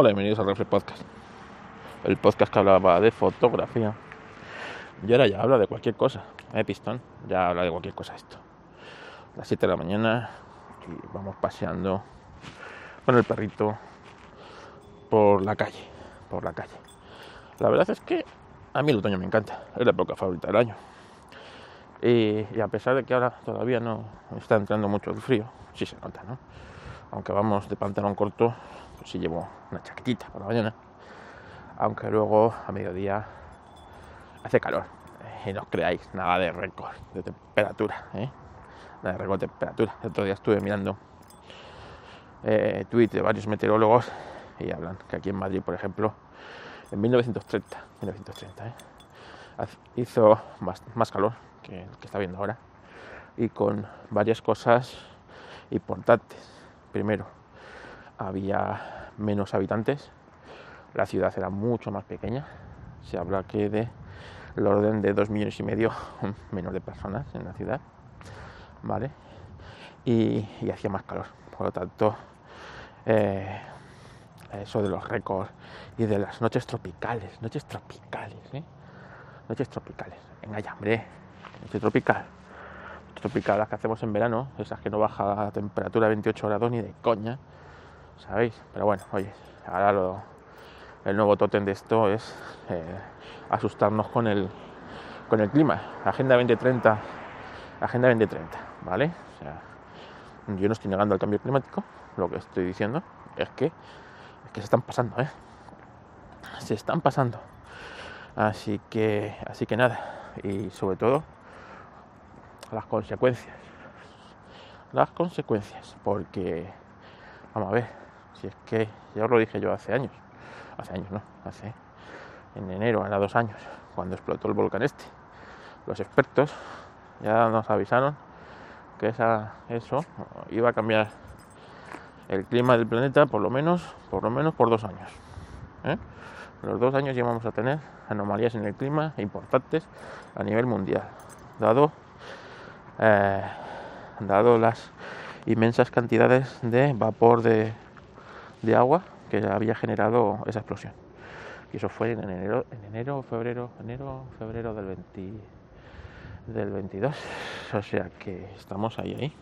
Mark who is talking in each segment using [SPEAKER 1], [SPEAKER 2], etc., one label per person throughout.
[SPEAKER 1] Hola, bienvenidos al Reflex Podcast. El podcast que hablaba de fotografía. Y ahora ya habla de cualquier cosa. ¿Eh, pistón? Ya habla de cualquier cosa esto. Las 7 de la mañana y vamos paseando con el perrito por la calle. Por la calle. La verdad es que a mí el otoño me encanta. Es la época favorita del año. Y, y a pesar de que ahora todavía no está entrando mucho el frío, sí se nota, ¿no? Aunque vamos de pantalón corto, pues sí llevo una chaquetita por la mañana. Aunque luego a mediodía hace calor. Y no os creáis, nada de récord de temperatura. ¿eh? Nada de récord de temperatura. El otro día estuve mirando eh, de varios meteorólogos y hablan que aquí en Madrid, por ejemplo, en 1930, 1930 ¿eh? hizo más, más calor que el que está viendo ahora y con varias cosas importantes. Primero, había menos habitantes, la ciudad era mucho más pequeña, se habla que de orden de dos millones y medio menos de personas en la ciudad, ¿vale? Y, hacía más calor, por lo tanto, eh, eso de los récords y de las noches tropicales, noches tropicales, ¿eh? Noches tropicales, venga ya, hombre, noche tropical, tropical las que hacemos en verano, esas que no baja la temperatura a 28 grados ni de coña, ¿sabéis? Pero bueno, oye, ahora lo, el nuevo tótem de esto es eh, asustarnos con el, con el clima. Agenda 2030, Agenda 2030, ¿vale? O sea, yo no estoy negando el cambio climático, lo que estoy diciendo es que, es que se están pasando, ¿eh? Se están pasando. Así que, así que nada, y sobre todo las consecuencias. Las consecuencias, porque, vamos a ver, si es que ya os lo dije yo hace años, hace años, ¿no? Hace en enero, era dos años, cuando explotó el volcán este. Los expertos ya nos avisaron que esa, eso iba a cambiar el clima del planeta por lo menos, por lo menos por dos años. ¿eh? Los dos años ya vamos a tener anomalías en el clima importantes a nivel mundial, dado, eh, dado las inmensas cantidades de vapor de, de agua que había generado esa explosión. Y eso fue en enero, en enero, febrero, enero, febrero del 20, del 22. O sea que estamos ahí, ahí.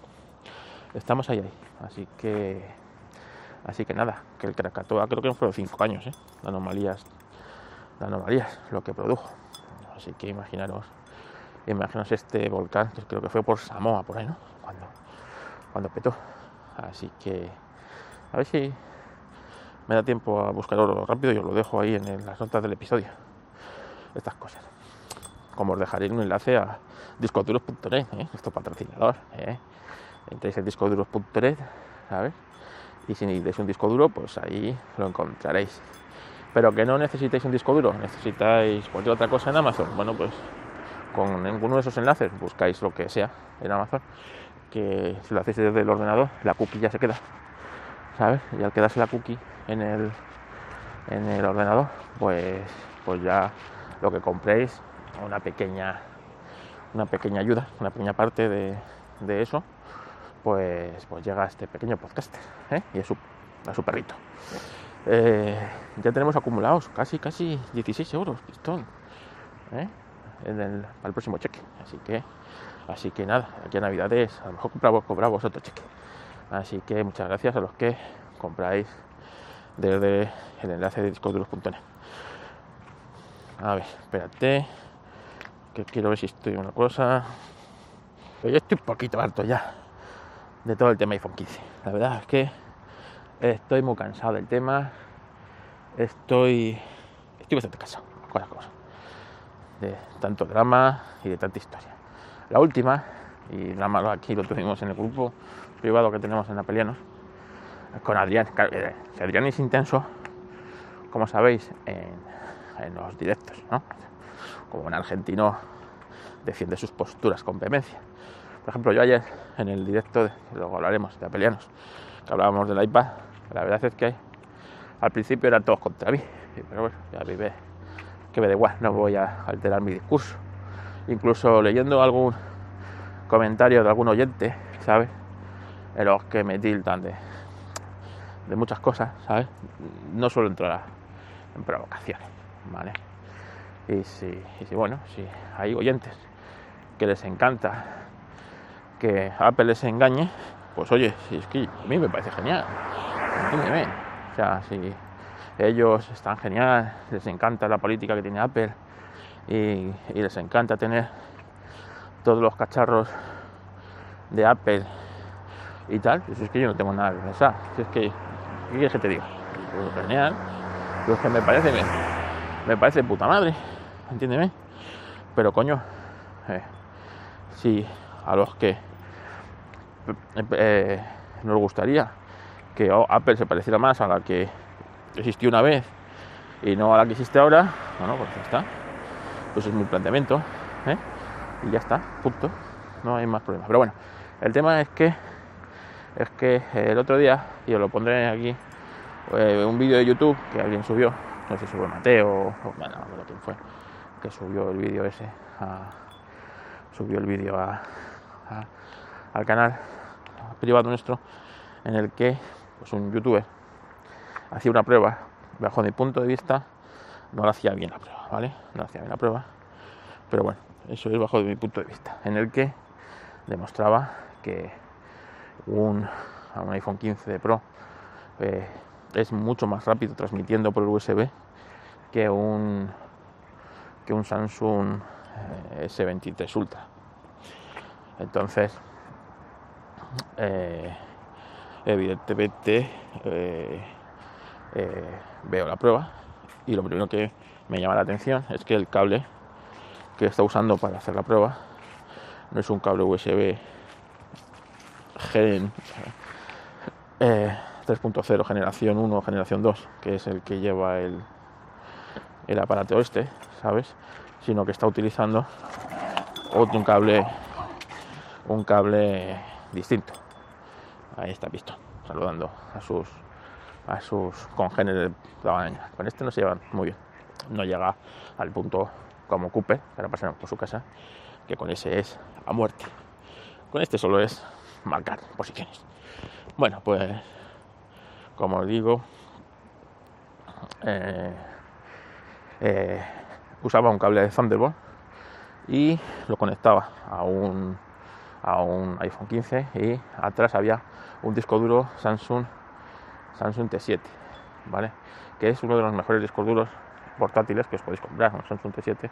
[SPEAKER 1] Estamos ahí, ahí. Así que, así que nada, que el Krakatoa creo que fueron cinco años, ¿eh? De anomalías, anomalías, lo que produjo. Así que imaginaros, imaginaos este volcán, que creo que fue por Samoa, por ahí, ¿no? Cuando, cuando petó. Así que, a ver si me da tiempo a buscarlo rápido y os lo dejo ahí en las notas del episodio. Estas cosas. Como os dejaré un enlace a discoduros.net, ¿eh? nuestro patrocinador. ¿eh? Entréis en discoduros.net, ¿sabes? Y si necesitáis un disco duro, pues ahí lo encontraréis. Pero que no necesitéis un disco duro, necesitáis cualquier otra cosa en Amazon. Bueno, pues con ninguno de esos enlaces buscáis lo que sea en Amazon, que si lo hacéis desde el ordenador, la cookie ya se queda, Y al quedarse la cookie en el, en el ordenador, pues, pues ya lo que compréis, una pequeña, una pequeña ayuda, una pequeña parte de, de eso, pues, pues llega a este pequeño podcast ¿eh? y a su, a su perrito. Eh, ya tenemos acumulados casi, casi 16 euros, pistón, ¿eh? en el, para el próximo cheque. Así que, así que nada, aquí a Navidades a lo mejor compramos, cobramos otro cheque. Así que muchas gracias a los que compráis desde el enlace de discoduros.net. A ver, espérate, que quiero ver si estoy una cosa. Pero yo estoy un poquito harto ya de todo el tema iPhone 15. La verdad es que estoy muy cansado del tema. Estoy, estoy bastante cansado con las cosas. De tanto drama y de tanta historia. La última, y drama aquí lo tuvimos en el grupo privado que tenemos en Apelianos, con Adrián. Eh, Adrián es intenso, como sabéis, en, en los directos, ¿no? Como un argentino defiende sus posturas con vehemencia. Por ejemplo, yo ayer en el directo, de, luego hablaremos de Apelianos, que hablábamos del iPad, la verdad es que al principio eran todos contra mí, pero bueno, ya vive que me da igual, no voy a alterar mi discurso. Incluso leyendo algún comentario de algún oyente, ¿sabes? En los que me tildan de, de muchas cosas, ¿sabes? No suelo entrar en provocaciones, ¿vale? Y si, y si, bueno, si hay oyentes que les encanta que Apple les engañe, pues oye, si es que a mí me parece genial, entiéndeme. O sea, si ellos están genial, les encanta la política que tiene Apple y, y les encanta tener todos los cacharros de Apple y tal, pues es que yo no tengo nada que pensar. Si es que, ¿qué quieres que te diga? Pues genial, pues que me parece, me, parece puta madre, entiéndeme. Pero coño, eh, si a los que eh, nos gustaría que Apple se pareciera más a la que existió una vez y no a la que existe ahora, bueno, pues ya está. Pues es mi planteamiento, ¿eh? y ya está, punto. No hay más problemas. Pero bueno, el tema es que es que el otro día, y os lo pondré aquí, eh, un vídeo de YouTube que alguien subió, no sé si fue Mateo o bueno, no sé quién fue, que subió el vídeo ese, subió el vídeo a, al canal privado nuestro, en el que pues un youtuber hacía una prueba, bajo mi punto de vista, no lo hacía bien la prueba, ¿vale? No hacía bien la prueba, pero bueno, eso es bajo mi punto de vista, en el que demostraba que un, un iPhone 15 Pro eh, es mucho más rápido transmitiendo por el USB que un que un Samsung eh, S23 Ultra. Entonces, eh, evidentemente veo la prueba y lo primero que me llama la atención es que el cable que está usando para hacer la prueba no es un cable USB Gen 3.0 generación 1 generación 2 que es el que lleva el, el aparato este sabes sino que está utilizando otro un cable un cable distinto. Ahí está visto saludando a sus a sus congéneres de la mañana con este no se llevan muy bien. No llega al punto como Cooper ahora pasaremos por su casa que con ese es a muerte. Con este solo es marcar posiciones. Bueno pues como os digo eh, eh, usaba un cable de Thunderbolt y lo conectaba a un, a un iPhone 15 y atrás había un disco duro Samsung Samsung T7 vale que es uno de los mejores discos duros portátiles que os podéis comprar un Samsung T7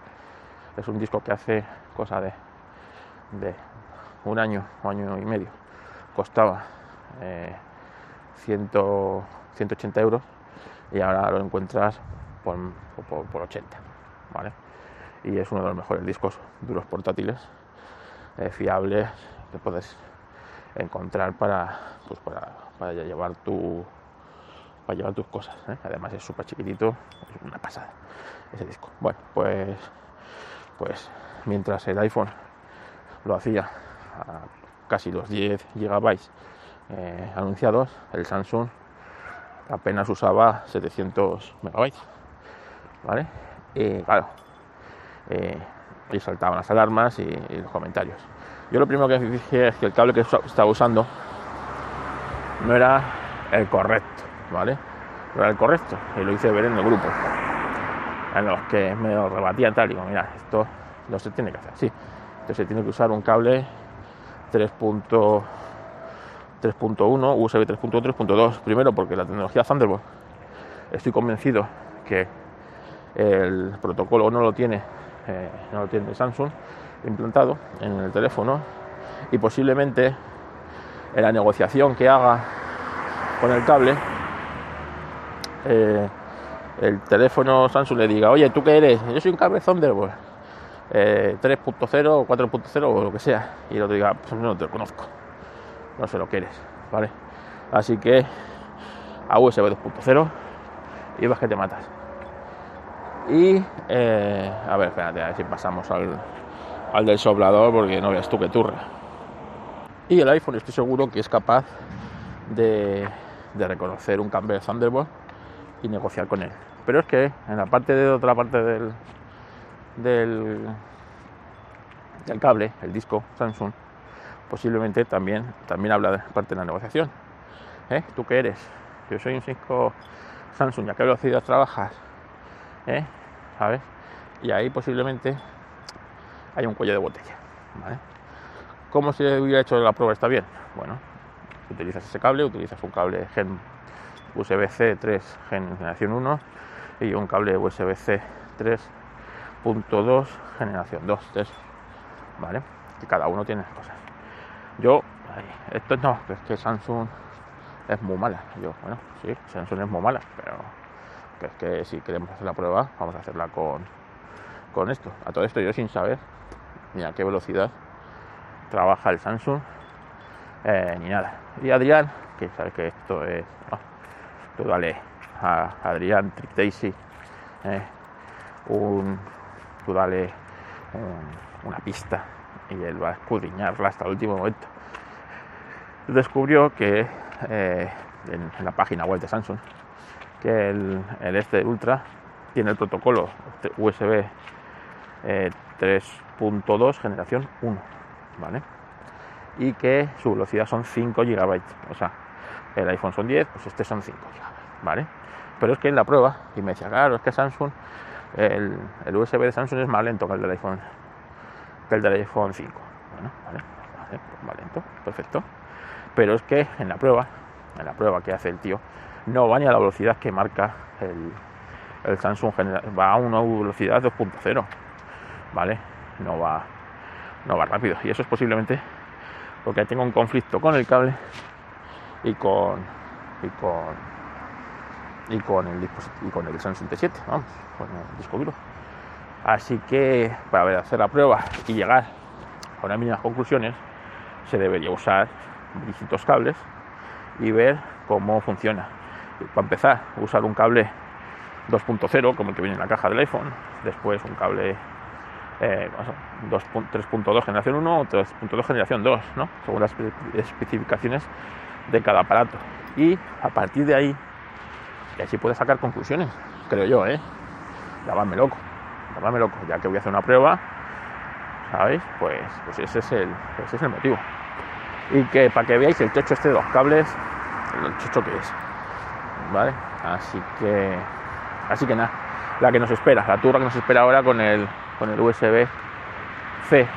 [SPEAKER 1] es un disco que hace cosa de, de un año o año y medio costaba eh, 100, 180 euros y ahora lo encuentras por, por, por 80 ¿vale? y es uno de los mejores discos duros portátiles eh, fiables que puedes encontrar para, pues para, para llevar tu para llevar tus cosas ¿eh? además es súper chiquitito es una pasada ese disco bueno pues pues mientras el iPhone lo hacía casi los 10 gigabytes eh, anunciados. El Samsung apenas usaba 700 megabytes vale claro eh, y saltaban las alarmas y, y, los comentarios. Yo lo primero que dije es que el cable que estaba usando no era el correcto vale no era el correcto y lo hice ver en el grupo en los que me lo rebatían tal. Y digo mira esto no se tiene que hacer así. Entonces se tiene que usar un cable 3.3.1 USB 3.1 3.2 primero porque la tecnología Thunderbolt estoy convencido que el protocolo no lo tiene eh, no lo tiene Samsung implantado en el teléfono y posiblemente en la negociación que haga con el cable eh, el teléfono Samsung le diga oye tú qué eres yo soy un cable Thunderbolt eh, 3.0 o 4.0 o lo que sea. Y el otro diga pues no te lo conozco. No sé lo que eres vale así que a USB 2.0 y vas que te matas. Y eh, a ver espérate a ver si pasamos al, al del soplador porque no veas tú que turra. Y el iPhone estoy seguro que es capaz de, de reconocer un cambio de Thunderbolt y negociar con él. Pero es que en la parte de otra parte del, del, del cable, el disco Samsung, posiblemente también, también habla de parte de la negociación. ¿Eh? ¿Tú qué eres? Yo soy un Cisco Samsung, ¿y a qué velocidad trabajas? ¿Eh? ¿Sabes? Y ahí posiblemente hay un cuello de botella. ¿Cómo se hubiera hecho la prueba? ¿Está bien? Bueno, utilizas ese cable, utilizas un cable Gen USB-C 3 generación 1 y un cable USB-C 3.2 generación 2, 3, ¿vale? Que cada uno tiene cosas. Yo, esto no, es que Samsung es muy mala. Yo, bueno, sí, Samsung es muy mala, pero que es que si queremos hacer la prueba, vamos a hacerla con, con esto. A todo esto yo sin saber ni a qué velocidad trabaja el Samsung, eh, ni nada. Y Adrián, que sabe que esto es, oh, tú dale a Adrián Trick Daisy, eh, un, tú dale una pista y él va a escudriñarla hasta el último momento. Descubrió que eh, en, la página web de Samsung que el, este Ultra tiene el protocolo USB 3.2 generación 1, ¿vale? Y que su velocidad son 5 GB, o sea, el iPhone son 10, pues este son 5 GB, ¿vale? Pero es que en la prueba, y me decía, claro, es que Samsung, el, USB de Samsung es más lento que el del iPhone, que el del iPhone 5. Bueno, vale, pues más lento, perfecto. Pero es que en la prueba, en la prueba que hace el tío, no va ni a la velocidad que marca el, el Samsung va a una velocidad 2.0 vale no va no va rápido y eso es posiblemente porque tengo un conflicto con el cable y con y con y con el y con el Samsung T7 vamos con el disco duro así que para hacer la prueba y llegar a unas mínimas conclusiones se debería usar distintos cables y ver cómo funciona para empezar usar un cable 2.0 como el que viene en la caja del iPhone después un cable eh, 3.2 generación 1 o 3.2 generación 2, ¿no? según las especificaciones de cada aparato. Y a partir de ahí, y así puedes sacar conclusiones, creo yo, ¿eh? Llamadme loco, llamadme loco, ya que voy a hacer una prueba, ¿sabéis? Pues, pues ese, es el, ese es el motivo. Y que para que veáis el techo este de los cables, el chocho que es, ¿vale? Así que, así que nada, la que nos espera, la turra que nos espera ahora con el con el USB-C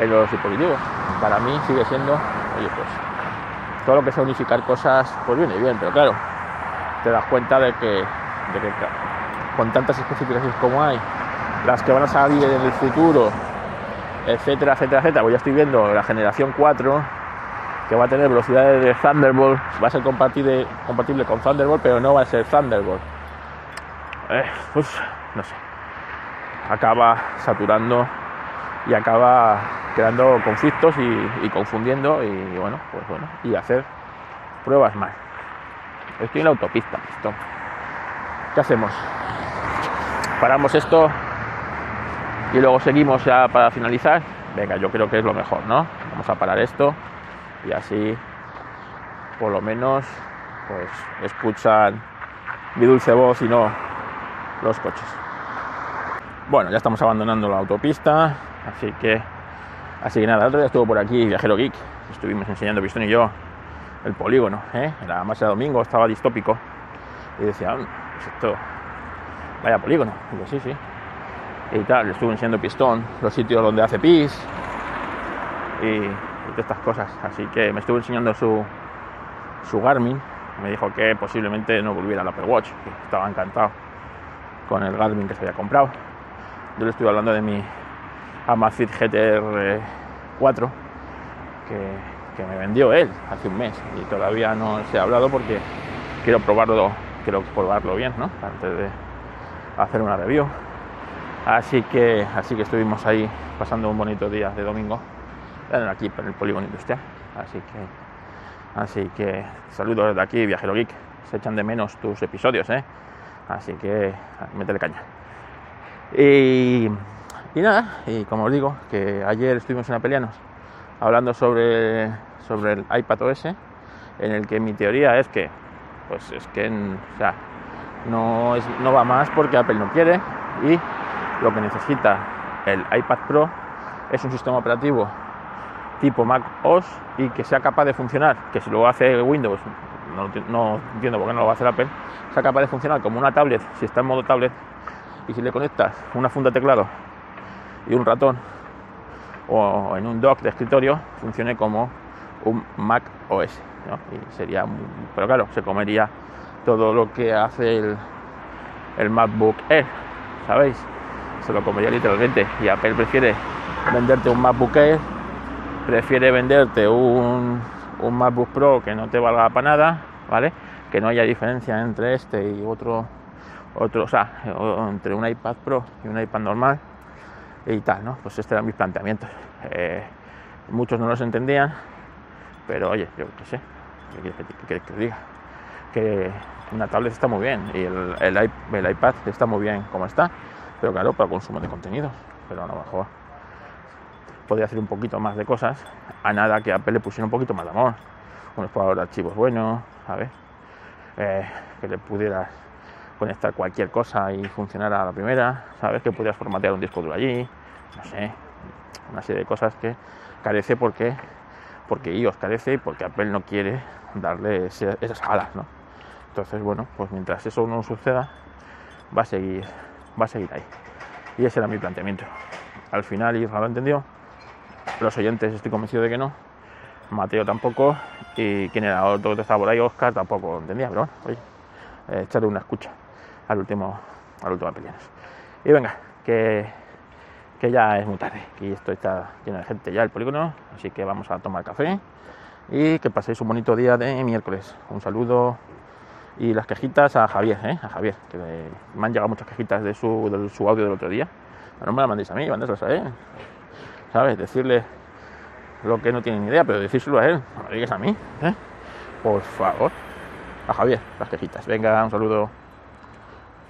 [SPEAKER 1] en los dispositivos. Para mí sigue siendo, oye, pues todo lo que sea unificar cosas, pues viene bien, pero claro, te das cuenta de que, con tantas especificaciones como hay, las que van a salir en el futuro, etcétera, etcétera, etcétera, pues ya estoy viendo la generación 4 que va a tener velocidades de Thunderbolt, va a ser compatible, compatible con Thunderbolt, pero no va a ser Thunderbolt. Pues no sé acaba saturando y acaba creando conflictos y, confundiendo y bueno, pues bueno, y hacer pruebas más. Estoy en la autopista, esto. ¿Qué hacemos? Paramos esto y luego seguimos ya para finalizar. Venga, yo creo que es lo mejor, ¿no? Vamos a parar esto y así por lo menos pues escuchan mi dulce voz y no los coches. Bueno, ya estamos abandonando la autopista, así que así que nada, el otro día estuvo por aquí Viajero Geek, estuvimos enseñando Pistón y yo el polígono, ¿eh? la masa de domingo, estaba distópico y decía, esto, vaya polígono, digo, sí, sí, y tal, le estuve enseñando Pistón, los sitios donde hace pis y, estas cosas, así que me estuvo enseñando su, su Garmin, me dijo que posiblemente no volviera al Apple Watch, estaba encantado con el Garmin que se había comprado. Yo le estoy hablando de mi Amazfit GTR 4 que, me vendió él hace un mes y todavía no se ha hablado porque quiero probarlo, quiero probarlo bien, ¿no? Antes de hacer una review. Así que, así que estuvimos ahí pasando un bonito día de domingo aquí en el polígono industrial. Así que, así que saludos desde aquí, Viajero Geek. Se echan de menos tus episodios, ¿eh? Así que métele caña. Y, nada, y como os digo, que ayer estuvimos en Apelianos hablando sobre, sobre el iPad OS, en el que mi teoría es que, pues es que, no, es, no va más porque Apple no quiere y lo que necesita el iPad Pro es un sistema operativo tipo Mac OS y que sea capaz de funcionar, que si lo hace Windows no, no entiendo por qué no lo va a hacer Apple, sea capaz de funcionar como una tablet, si está en modo tablet, y si le conectas una funda teclado y un ratón, o en un dock de escritorio, funcione como un Mac OS. Sería, pero claro, se comería todo lo que hace el, el MacBook Air, ¿sabéis? Se lo comería literalmente. Y Apple prefiere venderte un MacBook Air, prefiere venderte un, un MacBook Pro que no te valga para nada, ¿vale? Que no haya diferencia entre este y otro, otro, o sea, entre un iPad Pro y un iPad normal y tal, ¿no? Pues este era mi planteamiento. Eh, muchos no los entendían, pero oye, yo qué sé, ¿qué quieres que, diga? Que una tablet está muy bien y el, iPad está muy bien como está, pero claro, para consumo de contenido, pero a lo mejor podría hacer un poquito más de cosas a nada que Apple le pusiera un poquito más de amor, un explorador de archivos bueno, ¿sabes? Eh, que le pudieras conectar cualquier cosa y funcionara a la primera, ¿sabes? Que pudieras formatear un disco duro allí, no sé, una serie de cosas que carece porque porque iOS carece y porque Apple no quiere darle esas alas, ¿no? Entonces, bueno, pues mientras eso no suceda, va a seguir, va a seguir ahí. Y ese era mi planteamiento. Al final Israel lo entendió, los oyentes estoy convencido de que no, Mateo tampoco, y quien era otro que estaba por ahí, Oscar, tampoco entendía, pero bueno, oye, eh, echarle una escucha al último, al último Y venga, que que ya es muy tarde, que esto está lleno de gente ya el polígono, así que vamos a tomar café y que paséis un bonito día de miércoles. Un saludo y las quejitas a Javier, ¿eh? a Javier, que me han llegado muchas quejitas de su, de su audio del otro día. No me las mandéis a mí, mandáslas a él. ¿Sabes? Decirle lo que no tiene ni idea, pero decírselo a él, no digas a mí, ¿eh? Por favor. A Javier, las quejitas. Venga, un saludo.